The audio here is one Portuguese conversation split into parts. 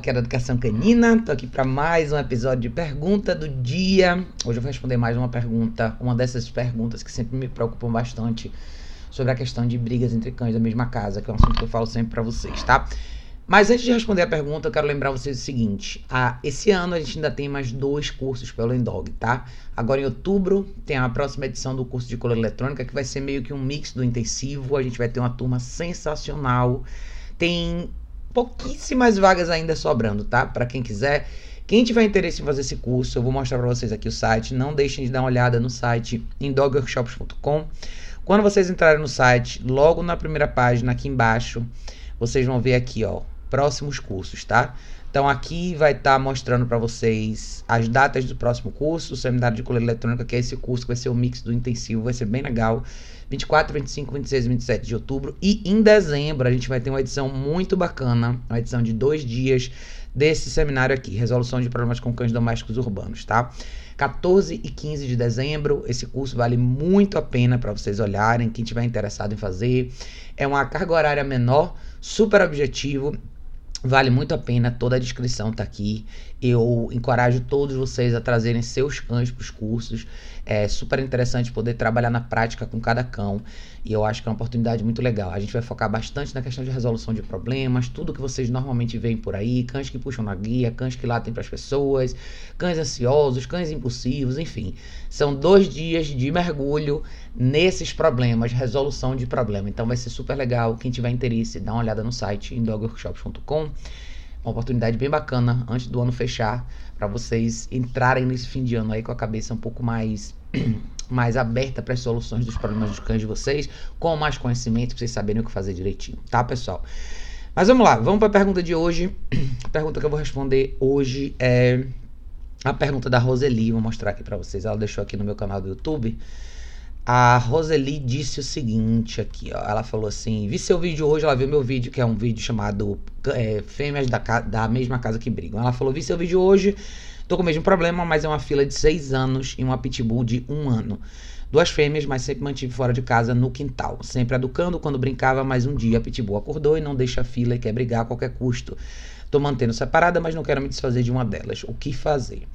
que é da Educação Canina. Tô aqui para mais um episódio de Pergunta do Dia. Hoje eu vou responder mais uma pergunta, uma dessas perguntas que sempre me preocupam bastante sobre a questão de brigas entre cães da mesma casa, que é um assunto que eu falo sempre para vocês, tá? Mas antes de responder a pergunta, eu quero lembrar vocês o seguinte: ah, esse ano a gente ainda tem mais dois cursos pelo Endog, tá? Agora em outubro tem a próxima edição do curso de color eletrônica, que vai ser meio que um mix do intensivo. A gente vai ter uma turma sensacional. Tem pouquíssimas vagas ainda sobrando, tá? Para quem quiser. Quem tiver interesse em fazer esse curso, eu vou mostrar para vocês aqui o site. Não deixem de dar uma olhada no site endogworkshops.com. Quando vocês entrarem no site, logo na primeira página aqui embaixo, vocês vão ver aqui, ó, próximos cursos, tá? Então aqui vai estar tá mostrando para vocês as datas do próximo curso, o seminário de colher eletrônica, que é esse curso que vai ser o mix do intensivo, vai ser bem legal. 24, 25, 26 e 27 de outubro. E em dezembro a gente vai ter uma edição muito bacana, uma edição de dois dias desse seminário aqui, Resolução de Problemas com Cães Domésticos Urbanos, tá? 14 e 15 de dezembro, esse curso vale muito a pena para vocês olharem, quem tiver interessado em fazer. É uma carga horária menor, super objetivo, Vale muito a pena, toda a descrição tá aqui. Eu encorajo todos vocês a trazerem seus cães para os cursos. É super interessante poder trabalhar na prática com cada cão. E eu acho que é uma oportunidade muito legal. A gente vai focar bastante na questão de resolução de problemas, tudo que vocês normalmente veem por aí, cães que puxam na guia, cães que latem para as pessoas, cães ansiosos, cães impulsivos, enfim. São dois dias de mergulho nesses problemas, resolução de problema. Então vai ser super legal. Quem tiver interesse, dá uma olhada no site em dogworkshops.com. Uma oportunidade bem bacana antes do ano fechar para vocês entrarem nesse fim de ano aí com a cabeça um pouco mais mais aberta para as soluções dos problemas dos cães de vocês, com mais conhecimento para vocês saberem o que fazer direitinho, tá, pessoal? Mas vamos lá, vamos para a pergunta de hoje. A pergunta que eu vou responder hoje é a pergunta da Roseli, vou mostrar aqui para vocês. Ela deixou aqui no meu canal do YouTube. A Roseli disse o seguinte aqui, ó. Ela falou assim: vi seu vídeo hoje, ela viu meu vídeo, que é um vídeo chamado é, Fêmeas da, da mesma casa que brigam. Ela falou: vi seu vídeo hoje, tô com o mesmo problema, mas é uma fila de seis anos e uma pitbull de um ano. Duas fêmeas, mas sempre mantive fora de casa no quintal. Sempre educando quando brincava, mas um dia a pitbull acordou e não deixa a fila e quer brigar a qualquer custo. Tô mantendo separada, mas não quero me desfazer de uma delas. O que fazer?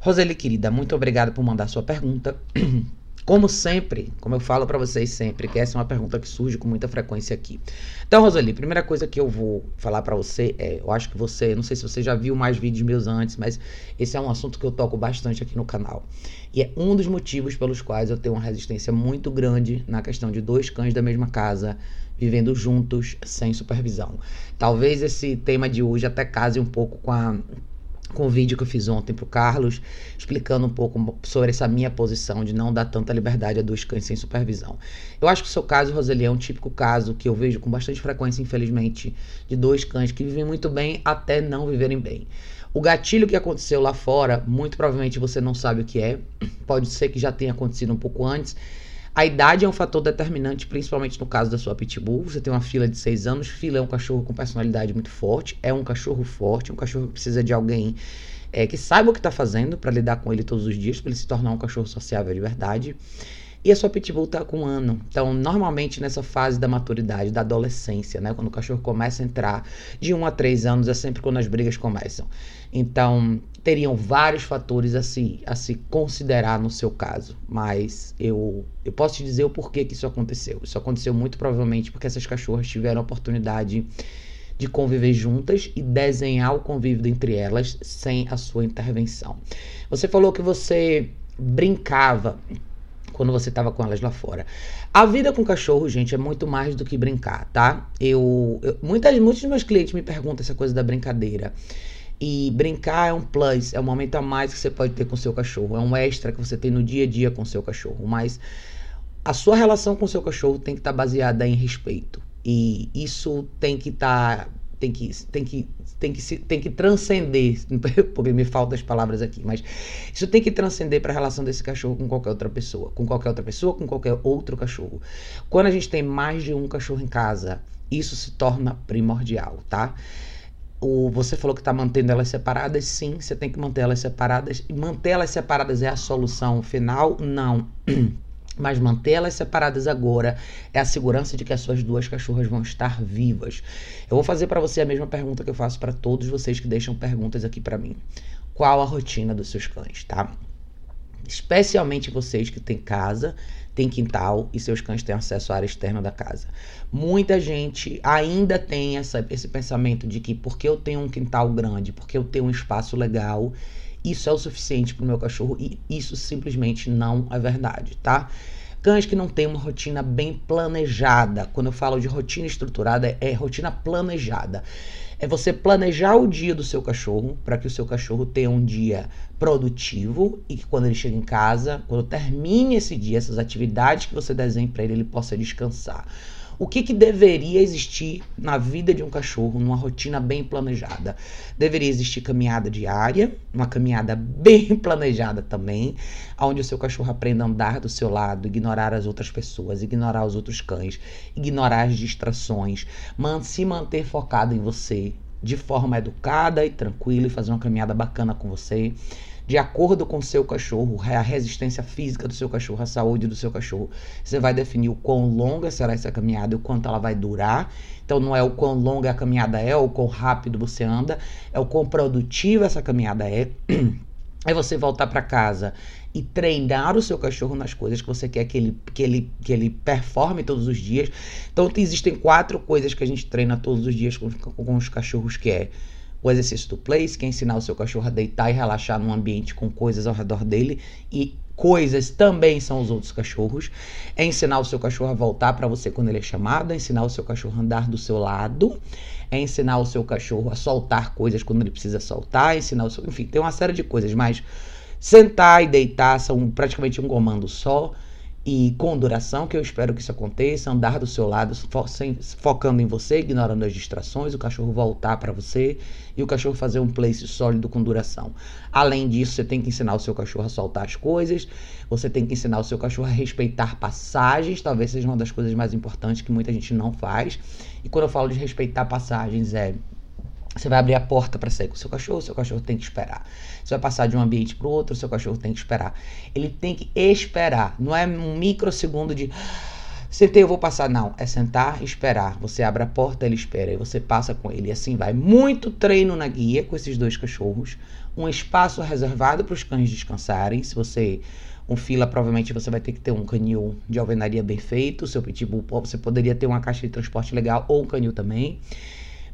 Roseli, querida, muito obrigada por mandar sua pergunta. Como sempre, como eu falo para vocês sempre, que essa é uma pergunta que surge com muita frequência aqui. Então, Rosali, primeira coisa que eu vou falar para você é, eu acho que você, não sei se você já viu mais vídeos meus antes, mas esse é um assunto que eu toco bastante aqui no canal. E é um dos motivos pelos quais eu tenho uma resistência muito grande na questão de dois cães da mesma casa vivendo juntos sem supervisão. Talvez esse tema de hoje até case um pouco com a com o vídeo que eu fiz ontem para o Carlos, explicando um pouco sobre essa minha posição de não dar tanta liberdade a dois cães sem supervisão. Eu acho que o seu caso, Roseli, é um típico caso que eu vejo com bastante frequência, infelizmente, de dois cães que vivem muito bem até não viverem bem. O gatilho que aconteceu lá fora, muito provavelmente você não sabe o que é, pode ser que já tenha acontecido um pouco antes a idade é um fator determinante, principalmente no caso da sua pitbull. Você tem uma fila de seis anos. Fila é um cachorro com personalidade muito forte. É um cachorro forte, um cachorro que precisa de alguém é, que saiba o que está fazendo para lidar com ele todos os dias, para ele se tornar um cachorro sociável de verdade. E a sua pitbull está com um ano. Então, normalmente nessa fase da maturidade, da adolescência, né? Quando o cachorro começa a entrar de um a três anos, é sempre quando as brigas começam. Então, teriam vários fatores a se, a se considerar no seu caso. Mas eu, eu posso te dizer o porquê que isso aconteceu. Isso aconteceu muito provavelmente porque essas cachorras tiveram a oportunidade de conviver juntas e desenhar o convívio entre elas sem a sua intervenção. Você falou que você brincava quando você estava com elas lá fora. A vida com cachorro, gente, é muito mais do que brincar, tá? Eu, eu muitas, muitos dos meus clientes me perguntam essa coisa da brincadeira. E brincar é um plus, é um momento a mais que você pode ter com seu cachorro, é um extra que você tem no dia a dia com seu cachorro. Mas a sua relação com seu cachorro tem que estar tá baseada em respeito. E isso tem que estar. Tá, tem que, tem que, tem que, tem que transcender, porque me faltam as palavras aqui, mas isso tem que transcender para a relação desse cachorro com qualquer outra pessoa, com qualquer outra pessoa, com qualquer outro cachorro. Quando a gente tem mais de um cachorro em casa, isso se torna primordial, tá? o, você falou que está mantendo elas separadas, sim, você tem que manter elas separadas. E manter elas separadas é a solução final? Não. Mas mantê-las separadas agora é a segurança de que as suas duas cachorras vão estar vivas. Eu vou fazer para você a mesma pergunta que eu faço para todos vocês que deixam perguntas aqui para mim. Qual a rotina dos seus cães, tá? Especialmente vocês que têm casa, têm quintal e seus cães têm acesso à área externa da casa. Muita gente ainda tem essa, esse pensamento de que porque eu tenho um quintal grande, porque eu tenho um espaço legal, isso é o suficiente para o meu cachorro e isso simplesmente não é verdade, tá? Cães que não têm uma rotina bem planejada. Quando eu falo de rotina estruturada, é rotina planejada. É você planejar o dia do seu cachorro para que o seu cachorro tenha um dia produtivo e que quando ele chega em casa, quando termine esse dia, essas atividades que você desenha para ele, ele possa descansar. O que, que deveria existir na vida de um cachorro numa rotina bem planejada? Deveria existir caminhada diária, uma caminhada bem planejada também, onde o seu cachorro aprenda a andar do seu lado, ignorar as outras pessoas, ignorar os outros cães, ignorar as distrações, se manter focado em você, de forma educada e tranquila e fazer uma caminhada bacana com você de acordo com o seu cachorro, a resistência física do seu cachorro, a saúde do seu cachorro. Você vai definir o quão longa será essa caminhada e o quanto ela vai durar. Então não é o quão longa a caminhada é, o quão rápido você anda, é o quão produtiva essa caminhada é. É você voltar para casa e treinar o seu cachorro nas coisas que você quer que ele, que, ele, que ele performe todos os dias. Então existem quatro coisas que a gente treina todos os dias com, com os cachorros que é o exercício do place, que é ensinar o seu cachorro a deitar e relaxar num ambiente com coisas ao redor dele e coisas também são os outros cachorros. É ensinar o seu cachorro a voltar para você quando ele é chamado, é ensinar o seu cachorro a andar do seu lado, é ensinar o seu cachorro a soltar coisas quando ele precisa soltar, é ensinar o seu, enfim, tem uma série de coisas, mas sentar e deitar são praticamente um comando só e com duração, que eu espero que isso aconteça, andar do seu lado, fo sem, focando em você, ignorando as distrações, o cachorro voltar para você e o cachorro fazer um place sólido com duração. Além disso, você tem que ensinar o seu cachorro a soltar as coisas, você tem que ensinar o seu cachorro a respeitar passagens, talvez seja uma das coisas mais importantes que muita gente não faz. E quando eu falo de respeitar passagens, é você vai abrir a porta para sair com o seu cachorro, seu cachorro tem que esperar. Você vai passar de um ambiente para o outro, seu cachorro tem que esperar. Ele tem que esperar. Não é um microsegundo de sentei, eu vou passar. Não, é sentar esperar. Você abre a porta, ele espera e você passa com ele. E assim vai. Muito treino na guia com esses dois cachorros. Um espaço reservado para os cães descansarem. Se você um fila, provavelmente você vai ter que ter um canil de alvenaria bem feito. Seu pitbull, você poderia ter uma caixa de transporte legal ou um canil também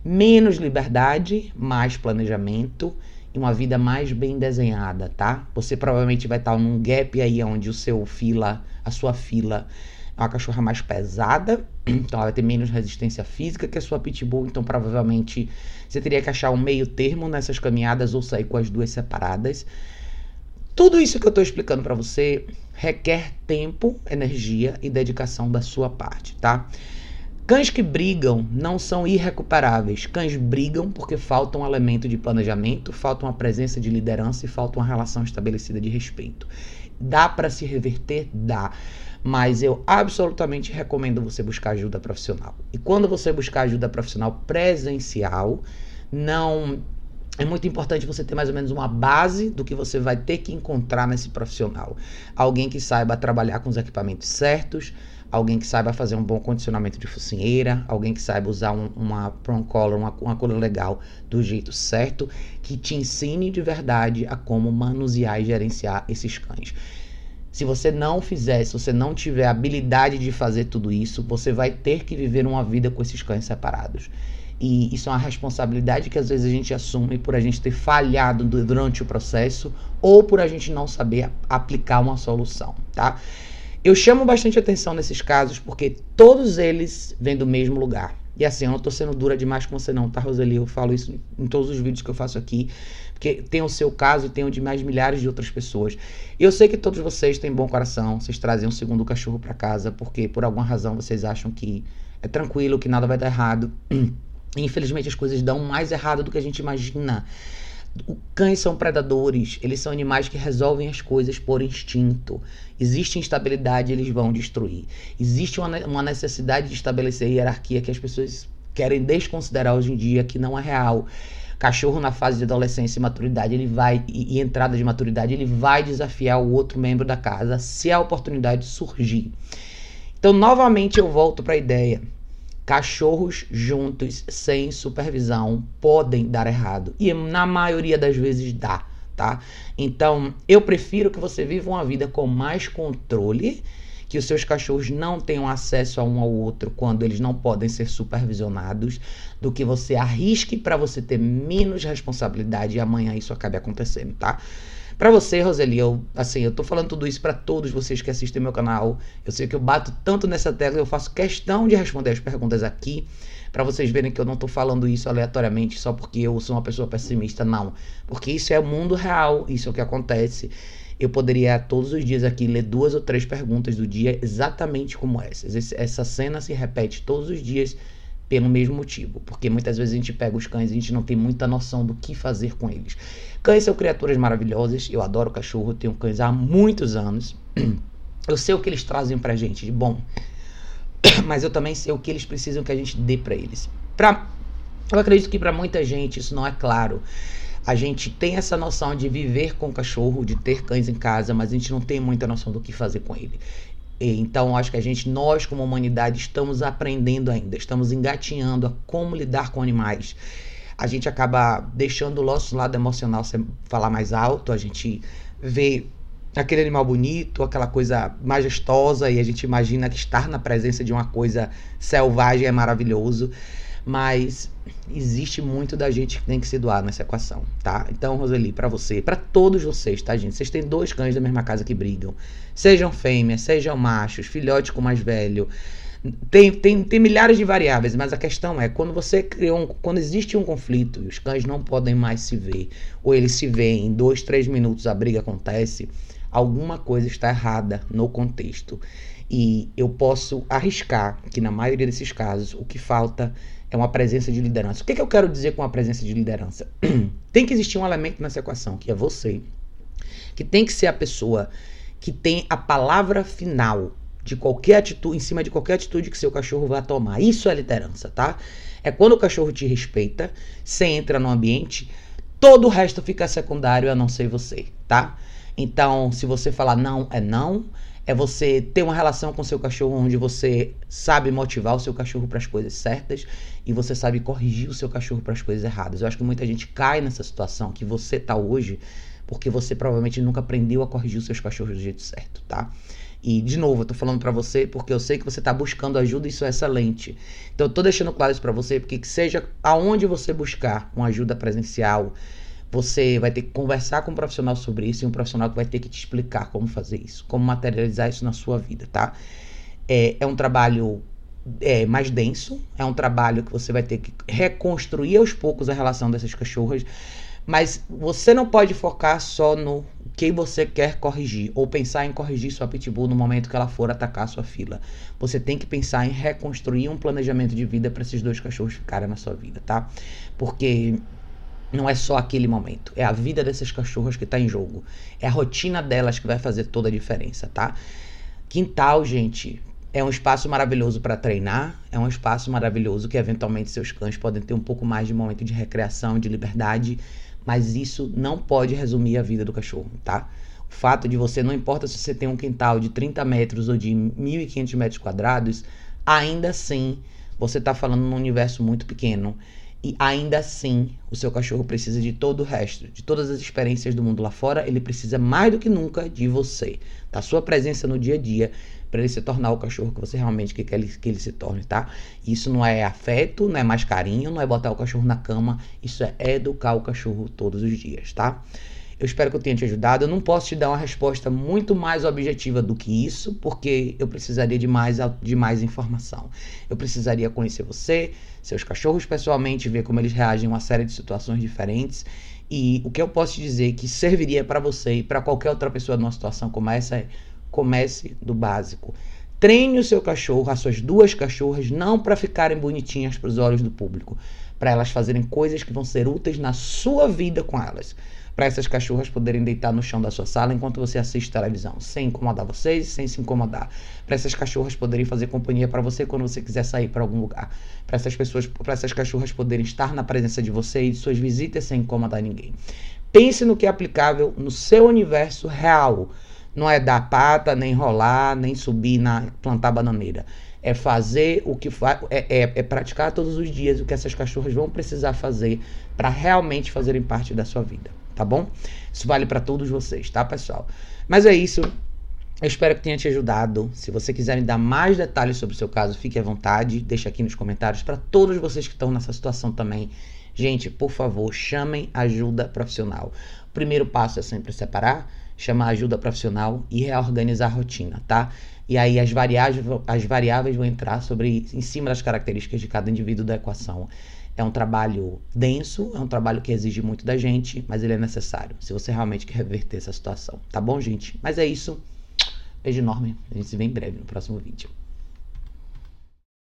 menos liberdade, mais planejamento e uma vida mais bem desenhada, tá? Você provavelmente vai estar num gap aí onde o seu fila, a sua fila é uma cachorra mais pesada, então ela vai ter menos resistência física que a sua pitbull, então provavelmente você teria que achar um meio termo nessas caminhadas ou sair com as duas separadas. Tudo isso que eu estou explicando para você requer tempo, energia e dedicação da sua parte, tá? Cães que brigam não são irrecuperáveis. Cães brigam porque falta um elemento de planejamento, falta uma presença de liderança e falta uma relação estabelecida de respeito. Dá para se reverter? Dá. Mas eu absolutamente recomendo você buscar ajuda profissional. E quando você buscar ajuda profissional presencial, não é muito importante você ter mais ou menos uma base do que você vai ter que encontrar nesse profissional. Alguém que saiba trabalhar com os equipamentos certos, alguém que saiba fazer um bom condicionamento de focinheira, alguém que saiba usar um, uma prong collar, uma, uma legal do jeito certo, que te ensine de verdade a como manusear e gerenciar esses cães. Se você não fizer, se você não tiver habilidade de fazer tudo isso, você vai ter que viver uma vida com esses cães separados. E isso é uma responsabilidade que às vezes a gente assume por a gente ter falhado durante o processo ou por a gente não saber aplicar uma solução, tá? Eu chamo bastante atenção nesses casos porque todos eles vêm do mesmo lugar. E assim, eu não tô sendo dura demais com você não, tá, Roseli? Eu falo isso em todos os vídeos que eu faço aqui, porque tem o seu caso e tem o de mais milhares de outras pessoas. E eu sei que todos vocês têm bom coração, vocês trazem um segundo cachorro para casa porque por alguma razão vocês acham que é tranquilo, que nada vai dar errado. Infelizmente as coisas dão mais errado do que a gente imagina. Cães são predadores, eles são animais que resolvem as coisas por instinto. Existe instabilidade, eles vão destruir. Existe uma, necessidade de estabelecer hierarquia que as pessoas querem desconsiderar hoje em dia, que não é real. Cachorro na fase de adolescência e maturidade, ele vai e, e entrada de maturidade, ele vai desafiar o outro membro da casa se a oportunidade surgir. Então, novamente eu volto para a ideia. Cachorros juntos, sem supervisão, podem dar errado. E na maioria das vezes dá, tá? Então, eu prefiro que você viva uma vida com mais controle que os seus cachorros não tenham acesso a um ao outro quando eles não podem ser supervisionados, do que você arrisque para você ter menos responsabilidade e amanhã isso acabe acontecendo, tá? Para você, Roseli, eu assim, eu tô falando tudo isso para todos vocês que assistem meu canal. Eu sei que eu bato tanto nessa tecla, eu faço questão de responder as perguntas aqui para vocês verem que eu não tô falando isso aleatoriamente só porque eu sou uma pessoa pessimista, não. Porque isso é o mundo real, isso é o que acontece eu poderia todos os dias aqui ler duas ou três perguntas do dia exatamente como essas. Essa cena se repete todos os dias pelo mesmo motivo, porque muitas vezes a gente pega os cães e a gente não tem muita noção do que fazer com eles. Cães são criaturas maravilhosas, eu adoro cachorro, tenho cães há muitos anos. Eu sei o que eles trazem pra gente de bom, mas eu também sei o que eles precisam que a gente dê para eles. Pra, eu acredito que para muita gente isso não é claro a gente tem essa noção de viver com cachorro, de ter cães em casa, mas a gente não tem muita noção do que fazer com ele. Então, acho que a gente, nós como humanidade, estamos aprendendo ainda, estamos engatinhando a como lidar com animais. A gente acaba deixando o nosso lado emocional falar mais alto, a gente vê aquele animal bonito, aquela coisa majestosa, e a gente imagina que estar na presença de uma coisa selvagem é maravilhoso mas existe muito da gente que tem que se doar nessa equação, tá? Então, Roseli, para você, para todos vocês, tá, gente? Vocês têm dois cães da mesma casa que brigam. Sejam fêmeas, sejam machos, filhote com mais velho. Tem, tem, tem milhares de variáveis, mas a questão é quando você criou um, quando existe um conflito e os cães não podem mais se ver, ou eles se veem em dois, três minutos a briga acontece, alguma coisa está errada no contexto. E eu posso arriscar que na maioria desses casos o que falta é uma presença de liderança. O que, que eu quero dizer com a presença de liderança? tem que existir um elemento nessa equação, que é você, que tem que ser a pessoa que tem a palavra final de qualquer atitude, em cima de qualquer atitude que seu cachorro vai tomar. Isso é liderança, tá? É quando o cachorro te respeita, você entra no ambiente, todo o resto fica secundário a não ser você, tá? Então, se você falar não, é não, é você ter uma relação com seu cachorro onde você sabe motivar o seu cachorro para as coisas certas e você sabe corrigir o seu cachorro para as coisas erradas. Eu acho que muita gente cai nessa situação que você tá hoje porque você provavelmente nunca aprendeu a corrigir os seus cachorros do jeito certo, tá? E, de novo, eu tô falando para você porque eu sei que você tá buscando ajuda e isso é excelente. Então, eu tô deixando claro isso para você porque que seja aonde você buscar uma ajuda presencial, você vai ter que conversar com um profissional sobre isso e um profissional que vai ter que te explicar como fazer isso, como materializar isso na sua vida, tá? É, é um trabalho é, mais denso, é um trabalho que você vai ter que reconstruir aos poucos a relação dessas cachorras, mas você não pode focar só no que você quer corrigir ou pensar em corrigir sua pitbull no momento que ela for atacar sua fila. Você tem que pensar em reconstruir um planejamento de vida para esses dois cachorros ficarem na sua vida, tá? Porque não é só aquele momento, é a vida dessas cachorras que está em jogo. É a rotina delas que vai fazer toda a diferença, tá? Quintal, gente, é um espaço maravilhoso para treinar, é um espaço maravilhoso que eventualmente seus cães podem ter um pouco mais de momento de recreação, de liberdade, mas isso não pode resumir a vida do cachorro, tá? O fato de você, não importa se você tem um quintal de 30 metros ou de 1.500 metros quadrados, ainda assim você está falando num universo muito pequeno e ainda assim, o seu cachorro precisa de todo o resto, de todas as experiências do mundo lá fora. Ele precisa mais do que nunca de você, da sua presença no dia a dia, para ele se tornar o cachorro que você realmente quer que ele, que ele se torne, tá? Isso não é afeto, não é mais carinho, não é botar o cachorro na cama. Isso é educar o cachorro todos os dias, tá? Eu espero que eu tenha te ajudado. Eu não posso te dar uma resposta muito mais objetiva do que isso, porque eu precisaria de mais, de mais informação. Eu precisaria conhecer você, seus cachorros pessoalmente, ver como eles reagem a uma série de situações diferentes. E o que eu posso te dizer que serviria para você e para qualquer outra pessoa numa situação como essa é comece do básico. Treine o seu cachorro, as suas duas cachorras, não para ficarem bonitinhas para os olhos do público, para elas fazerem coisas que vão ser úteis na sua vida com elas para essas cachorras poderem deitar no chão da sua sala enquanto você assiste televisão, sem incomodar vocês e sem se incomodar. Para essas cachorras poderem fazer companhia para você quando você quiser sair para algum lugar. Para essas pessoas, para essas cachorras poderem estar na presença de você e de suas visitas sem incomodar ninguém. Pense no que é aplicável no seu universo real. Não é dar pata, nem rolar, nem subir na plantar bananeira. É fazer o que faz, é, é, é, praticar todos os dias o que essas cachorras vão precisar fazer para realmente fazerem parte da sua vida, tá bom? Isso vale para todos vocês, tá, pessoal? Mas é isso. Eu espero que tenha te ajudado. Se você quiser me dar mais detalhes sobre o seu caso, fique à vontade. Deixa aqui nos comentários para todos vocês que estão nessa situação também. Gente, por favor, chamem ajuda profissional. O primeiro passo é sempre separar, chamar ajuda profissional e reorganizar a rotina, tá? E aí as variáveis, as variáveis vão entrar sobre em cima das características de cada indivíduo da equação. É um trabalho denso, é um trabalho que exige muito da gente, mas ele é necessário, se você realmente quer reverter essa situação. Tá bom, gente? Mas é isso. Beijo enorme. A gente se vê em breve no próximo vídeo.